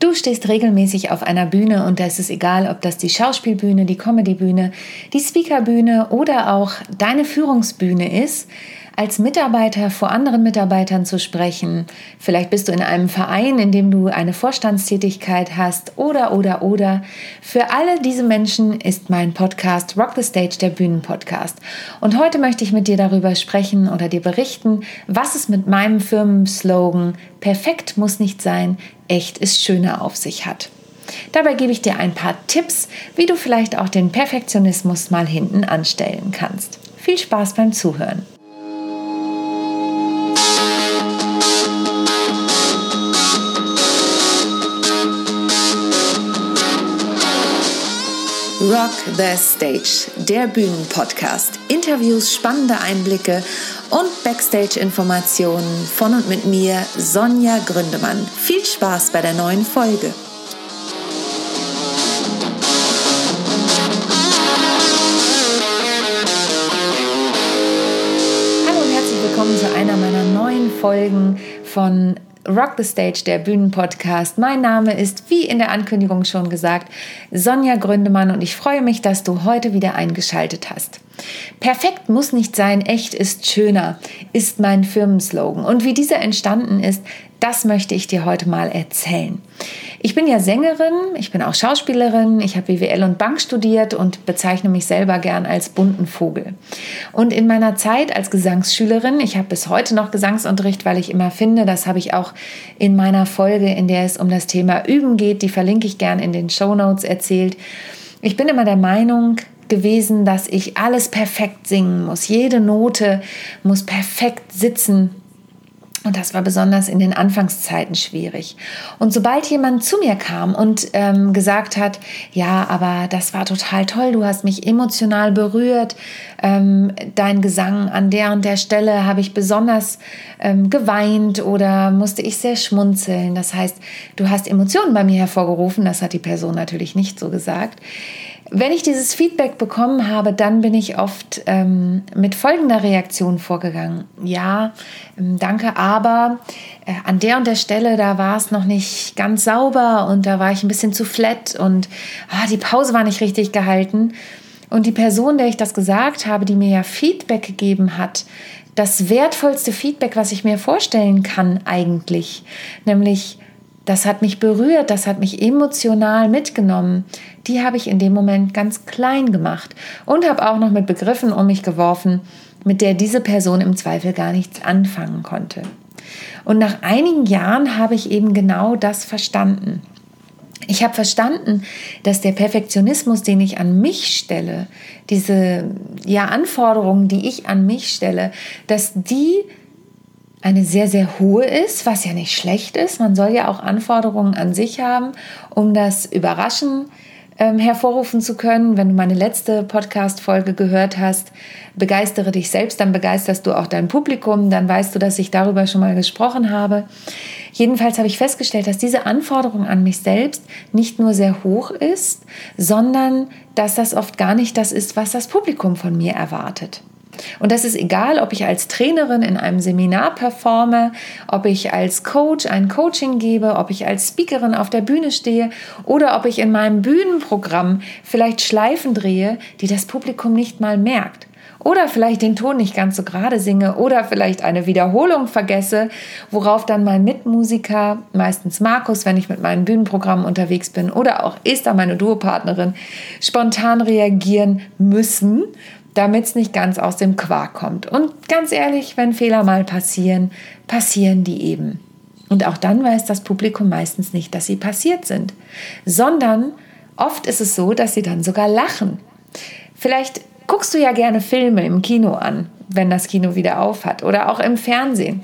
Du stehst regelmäßig auf einer Bühne und da ist es egal, ob das die Schauspielbühne, die Comedybühne, die Speakerbühne oder auch deine Führungsbühne ist als Mitarbeiter vor anderen Mitarbeitern zu sprechen. Vielleicht bist du in einem Verein, in dem du eine Vorstandstätigkeit hast oder, oder, oder. Für alle diese Menschen ist mein Podcast Rock the Stage der Bühnenpodcast. Und heute möchte ich mit dir darüber sprechen oder dir berichten, was es mit meinem Firmenslogan Perfekt muss nicht sein, echt ist schöner auf sich hat. Dabei gebe ich dir ein paar Tipps, wie du vielleicht auch den Perfektionismus mal hinten anstellen kannst. Viel Spaß beim Zuhören. Rock the Stage, der Bühnenpodcast. Interviews, spannende Einblicke und Backstage-Informationen von und mit mir, Sonja Gründemann. Viel Spaß bei der neuen Folge. Hallo und herzlich willkommen zu einer meiner neuen Folgen von Rock the Stage, der Bühnenpodcast. Mein Name ist, wie in der Ankündigung schon gesagt, Sonja Gründemann und ich freue mich, dass du heute wieder eingeschaltet hast. Perfekt muss nicht sein, echt ist schöner, ist mein Firmenslogan. Und wie dieser entstanden ist, das möchte ich dir heute mal erzählen. Ich bin ja Sängerin, ich bin auch Schauspielerin, ich habe BWL und Bank studiert und bezeichne mich selber gern als bunten Vogel. Und in meiner Zeit als Gesangsschülerin, ich habe bis heute noch Gesangsunterricht, weil ich immer finde, das habe ich auch in meiner Folge, in der es um das Thema Üben geht, die verlinke ich gern in den Show Notes erzählt. Ich bin immer der Meinung, gewesen, dass ich alles perfekt singen muss. Jede Note muss perfekt sitzen und das war besonders in den Anfangszeiten schwierig. Und sobald jemand zu mir kam und ähm, gesagt hat, ja, aber das war total toll, du hast mich emotional berührt, ähm, dein Gesang an der und der Stelle habe ich besonders ähm, geweint oder musste ich sehr schmunzeln. Das heißt, du hast Emotionen bei mir hervorgerufen, das hat die Person natürlich nicht so gesagt wenn ich dieses Feedback bekommen habe, dann bin ich oft ähm, mit folgender Reaktion vorgegangen. Ja, ähm, danke, aber äh, an der und der Stelle, da war es noch nicht ganz sauber und da war ich ein bisschen zu flat und ah, die Pause war nicht richtig gehalten. Und die Person, der ich das gesagt habe, die mir ja Feedback gegeben hat, das wertvollste Feedback, was ich mir vorstellen kann eigentlich, nämlich das hat mich berührt, das hat mich emotional mitgenommen. Die habe ich in dem Moment ganz klein gemacht und habe auch noch mit Begriffen um mich geworfen, mit der diese Person im Zweifel gar nichts anfangen konnte. Und nach einigen Jahren habe ich eben genau das verstanden. Ich habe verstanden, dass der Perfektionismus, den ich an mich stelle, diese ja, Anforderungen, die ich an mich stelle, dass die eine sehr, sehr hohe ist, was ja nicht schlecht ist. Man soll ja auch Anforderungen an sich haben, um das Überraschen ähm, hervorrufen zu können. Wenn du meine letzte Podcast-Folge gehört hast, begeistere dich selbst, dann begeisterst du auch dein Publikum, dann weißt du, dass ich darüber schon mal gesprochen habe. Jedenfalls habe ich festgestellt, dass diese Anforderung an mich selbst nicht nur sehr hoch ist, sondern dass das oft gar nicht das ist, was das Publikum von mir erwartet. Und das ist egal, ob ich als Trainerin in einem Seminar performe, ob ich als Coach ein Coaching gebe, ob ich als Speakerin auf der Bühne stehe oder ob ich in meinem Bühnenprogramm vielleicht Schleifen drehe, die das Publikum nicht mal merkt. Oder vielleicht den Ton nicht ganz so gerade singe oder vielleicht eine Wiederholung vergesse, worauf dann mein Mitmusiker, meistens Markus, wenn ich mit meinen Bühnenprogrammen unterwegs bin, oder auch Esther, meine Duopartnerin, spontan reagieren müssen, damit es nicht ganz aus dem Quark kommt. Und ganz ehrlich, wenn Fehler mal passieren, passieren die eben. Und auch dann weiß das Publikum meistens nicht, dass sie passiert sind, sondern oft ist es so, dass sie dann sogar lachen. Vielleicht guckst du ja gerne Filme im Kino an, wenn das Kino wieder auf hat oder auch im Fernsehen.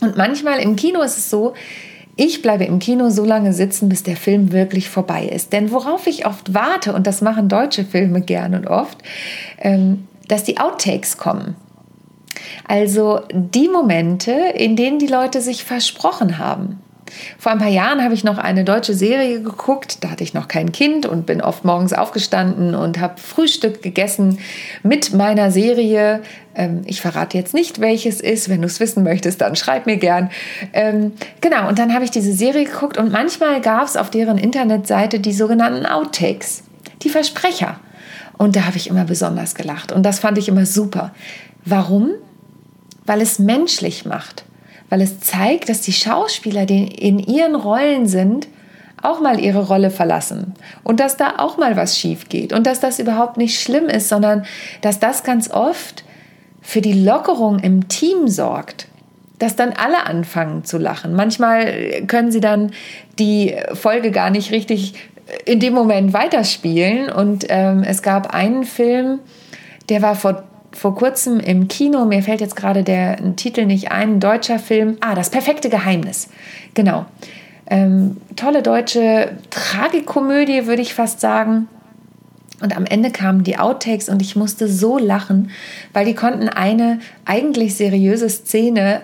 Und manchmal im Kino ist es so, ich bleibe im Kino so lange sitzen, bis der Film wirklich vorbei ist. Denn worauf ich oft warte, und das machen deutsche Filme gern und oft, ähm, dass die Outtakes kommen. Also die Momente, in denen die Leute sich versprochen haben. Vor ein paar Jahren habe ich noch eine deutsche Serie geguckt. Da hatte ich noch kein Kind und bin oft morgens aufgestanden und habe Frühstück gegessen mit meiner Serie. Ähm, ich verrate jetzt nicht, welches ist. Wenn du es wissen möchtest, dann schreib mir gern. Ähm, genau, und dann habe ich diese Serie geguckt und manchmal gab es auf deren Internetseite die sogenannten Outtakes, die Versprecher. Und da habe ich immer besonders gelacht. Und das fand ich immer super. Warum? Weil es menschlich macht weil es zeigt, dass die Schauspieler, die in ihren Rollen sind, auch mal ihre Rolle verlassen und dass da auch mal was schief geht und dass das überhaupt nicht schlimm ist, sondern dass das ganz oft für die Lockerung im Team sorgt, dass dann alle anfangen zu lachen. Manchmal können sie dann die Folge gar nicht richtig in dem Moment weiterspielen und ähm, es gab einen Film, der war vor vor kurzem im Kino, mir fällt jetzt gerade der Titel nicht ein, ein deutscher Film, ah, das perfekte Geheimnis. Genau. Ähm, tolle deutsche Tragikomödie, würde ich fast sagen. Und am Ende kamen die Outtakes und ich musste so lachen, weil die konnten eine eigentlich seriöse Szene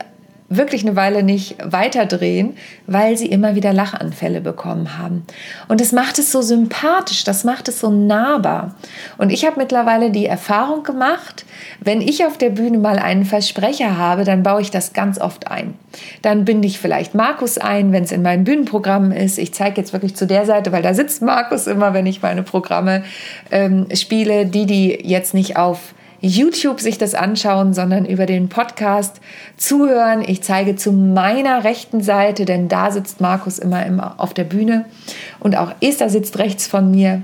wirklich eine Weile nicht weiterdrehen, weil sie immer wieder Lachanfälle bekommen haben. Und das macht es so sympathisch, das macht es so nahbar. Und ich habe mittlerweile die Erfahrung gemacht, wenn ich auf der Bühne mal einen Versprecher habe, dann baue ich das ganz oft ein. Dann binde ich vielleicht Markus ein, wenn es in meinem Bühnenprogramm ist. Ich zeige jetzt wirklich zu der Seite, weil da sitzt Markus immer, wenn ich meine Programme ähm, spiele. Die, die jetzt nicht auf YouTube sich das anschauen, sondern über den Podcast zuhören. Ich zeige zu meiner rechten Seite, denn da sitzt Markus immer, immer auf der Bühne und auch Esther sitzt rechts von mir.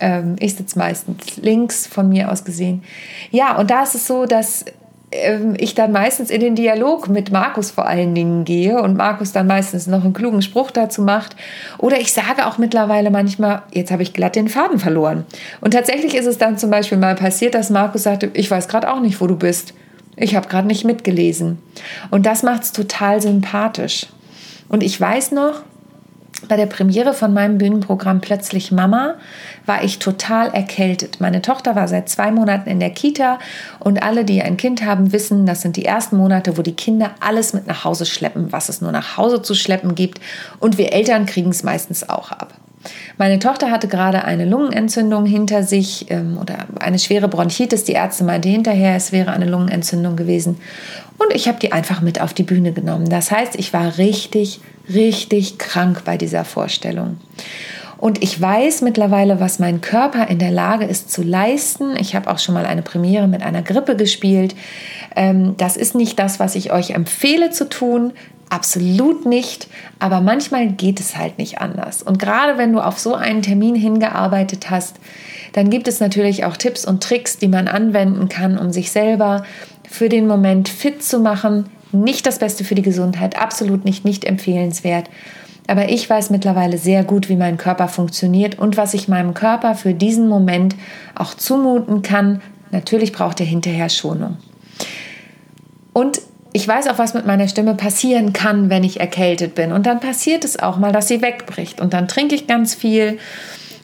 Ähm, ich sitze meistens links von mir aus gesehen. Ja, und da ist es so, dass ich dann meistens in den Dialog mit Markus vor allen Dingen gehe und Markus dann meistens noch einen klugen Spruch dazu macht. Oder ich sage auch mittlerweile manchmal, jetzt habe ich glatt den Faden verloren. Und tatsächlich ist es dann zum Beispiel mal passiert, dass Markus sagte, ich weiß gerade auch nicht, wo du bist. Ich habe gerade nicht mitgelesen. Und das macht es total sympathisch. Und ich weiß noch, bei der Premiere von meinem Bühnenprogramm Plötzlich Mama war ich total erkältet. Meine Tochter war seit zwei Monaten in der Kita und alle, die ein Kind haben, wissen, das sind die ersten Monate, wo die Kinder alles mit nach Hause schleppen, was es nur nach Hause zu schleppen gibt. Und wir Eltern kriegen es meistens auch ab. Meine Tochter hatte gerade eine Lungenentzündung hinter sich ähm, oder eine schwere Bronchitis. Die Ärzte meinte hinterher, es wäre eine Lungenentzündung gewesen. Und ich habe die einfach mit auf die Bühne genommen. Das heißt, ich war richtig, richtig krank bei dieser Vorstellung. Und ich weiß mittlerweile, was mein Körper in der Lage ist zu leisten. Ich habe auch schon mal eine Premiere mit einer Grippe gespielt. Ähm, das ist nicht das, was ich euch empfehle zu tun. Absolut nicht. Aber manchmal geht es halt nicht anders. Und gerade wenn du auf so einen Termin hingearbeitet hast, dann gibt es natürlich auch Tipps und Tricks, die man anwenden kann, um sich selber für den Moment fit zu machen. Nicht das Beste für die Gesundheit, absolut nicht, nicht empfehlenswert. Aber ich weiß mittlerweile sehr gut, wie mein Körper funktioniert und was ich meinem Körper für diesen Moment auch zumuten kann. Natürlich braucht er hinterher Schonung. Und ich weiß auch, was mit meiner Stimme passieren kann, wenn ich erkältet bin. Und dann passiert es auch mal, dass sie wegbricht. Und dann trinke ich ganz viel.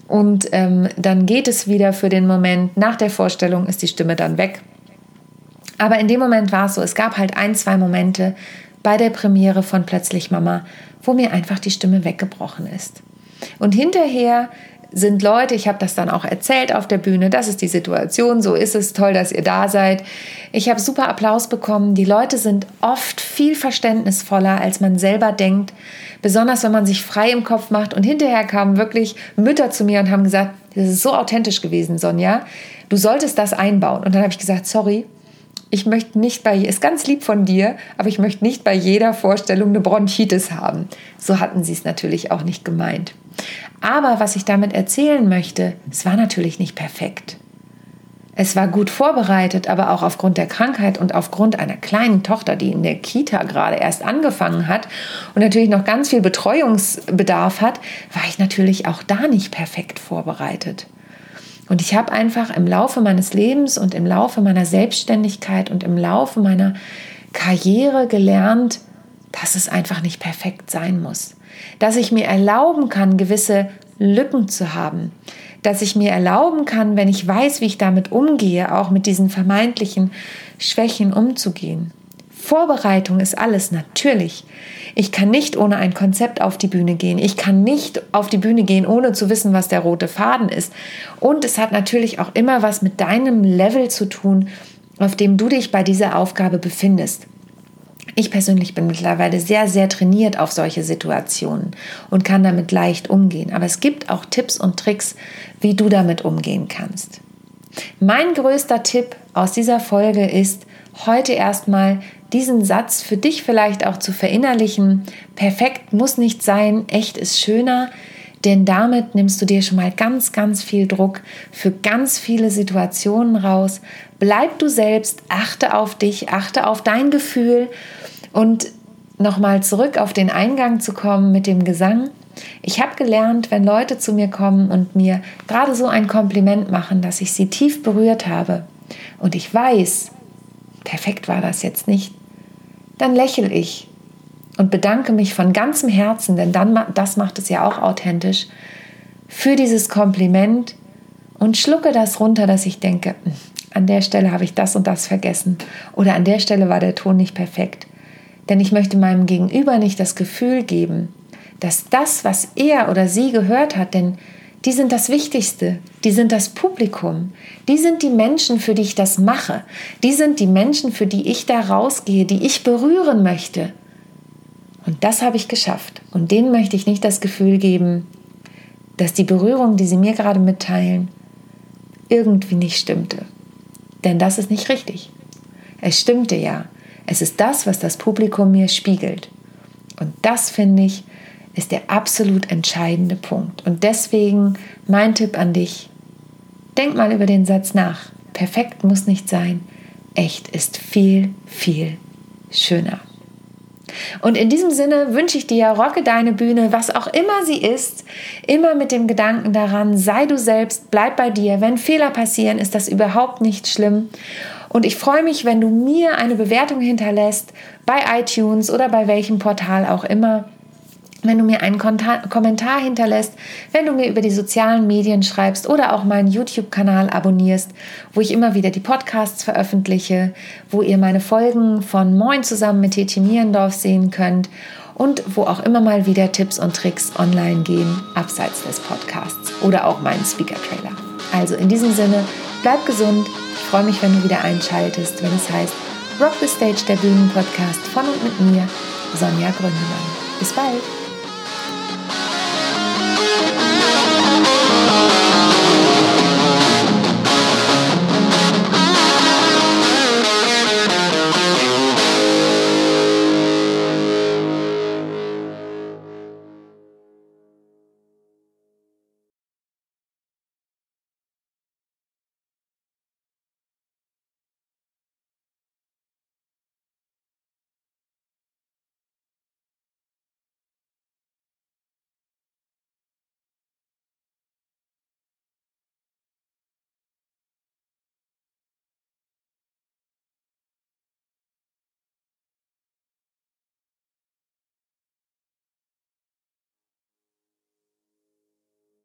Und ähm, dann geht es wieder für den Moment. Nach der Vorstellung ist die Stimme dann weg. Aber in dem Moment war es so, es gab halt ein, zwei Momente bei der Premiere von Plötzlich Mama, wo mir einfach die Stimme weggebrochen ist. Und hinterher sind Leute, ich habe das dann auch erzählt auf der Bühne, das ist die Situation, so ist es, toll, dass ihr da seid. Ich habe super Applaus bekommen. Die Leute sind oft viel verständnisvoller, als man selber denkt, besonders wenn man sich frei im Kopf macht. Und hinterher kamen wirklich Mütter zu mir und haben gesagt, das ist so authentisch gewesen, Sonja, du solltest das einbauen. Und dann habe ich gesagt, sorry, ich möchte nicht bei, ist ganz lieb von dir, aber ich möchte nicht bei jeder Vorstellung eine Bronchitis haben. So hatten sie es natürlich auch nicht gemeint. Aber was ich damit erzählen möchte, es war natürlich nicht perfekt. Es war gut vorbereitet, aber auch aufgrund der Krankheit und aufgrund einer kleinen Tochter, die in der Kita gerade erst angefangen hat und natürlich noch ganz viel Betreuungsbedarf hat, war ich natürlich auch da nicht perfekt vorbereitet. Und ich habe einfach im Laufe meines Lebens und im Laufe meiner Selbstständigkeit und im Laufe meiner Karriere gelernt, dass es einfach nicht perfekt sein muss. Dass ich mir erlauben kann, gewisse Lücken zu haben. Dass ich mir erlauben kann, wenn ich weiß, wie ich damit umgehe, auch mit diesen vermeintlichen Schwächen umzugehen. Vorbereitung ist alles, natürlich. Ich kann nicht ohne ein Konzept auf die Bühne gehen. Ich kann nicht auf die Bühne gehen, ohne zu wissen, was der rote Faden ist. Und es hat natürlich auch immer was mit deinem Level zu tun, auf dem du dich bei dieser Aufgabe befindest. Ich persönlich bin mittlerweile sehr, sehr trainiert auf solche Situationen und kann damit leicht umgehen. Aber es gibt auch Tipps und Tricks, wie du damit umgehen kannst. Mein größter Tipp aus dieser Folge ist, heute erstmal diesen Satz für dich vielleicht auch zu verinnerlichen. Perfekt muss nicht sein, echt ist schöner, denn damit nimmst du dir schon mal ganz, ganz viel Druck für ganz viele Situationen raus. Bleib du selbst, achte auf dich, achte auf dein Gefühl und nochmal zurück auf den Eingang zu kommen mit dem Gesang. Ich habe gelernt, wenn Leute zu mir kommen und mir gerade so ein Kompliment machen, dass ich sie tief berührt habe und ich weiß, perfekt war das jetzt nicht, dann lächle ich und bedanke mich von ganzem Herzen, denn dann, das macht es ja auch authentisch, für dieses Kompliment und schlucke das runter, dass ich denke, hm, an der Stelle habe ich das und das vergessen oder an der Stelle war der Ton nicht perfekt. Denn ich möchte meinem Gegenüber nicht das Gefühl geben, dass das, was er oder sie gehört hat, denn die sind das Wichtigste, die sind das Publikum, die sind die Menschen, für die ich das mache, die sind die Menschen, für die ich da rausgehe, die ich berühren möchte. Und das habe ich geschafft. Und denen möchte ich nicht das Gefühl geben, dass die Berührung, die sie mir gerade mitteilen, irgendwie nicht stimmte. Denn das ist nicht richtig. Es stimmte ja. Es ist das, was das Publikum mir spiegelt. Und das finde ich, ist der absolut entscheidende Punkt. Und deswegen mein Tipp an dich, denk mal über den Satz nach. Perfekt muss nicht sein. Echt ist viel, viel schöner. Und in diesem Sinne wünsche ich dir, rocke deine Bühne, was auch immer sie ist, immer mit dem Gedanken daran, sei du selbst, bleib bei dir. Wenn Fehler passieren, ist das überhaupt nicht schlimm. Und ich freue mich, wenn du mir eine Bewertung hinterlässt bei iTunes oder bei welchem Portal auch immer wenn du mir einen Kommentar hinterlässt, wenn du mir über die sozialen Medien schreibst oder auch meinen YouTube-Kanal abonnierst, wo ich immer wieder die Podcasts veröffentliche, wo ihr meine Folgen von Moin zusammen mit Teti Mierendorf sehen könnt und wo auch immer mal wieder Tipps und Tricks online gehen, abseits des Podcasts oder auch meinen Speaker-Trailer. Also in diesem Sinne, bleib gesund. Ich freue mich, wenn du wieder einschaltest, wenn es heißt Rock the Stage, der Bühnen-Podcast von und mit mir, Sonja Gründemann. Bis bald!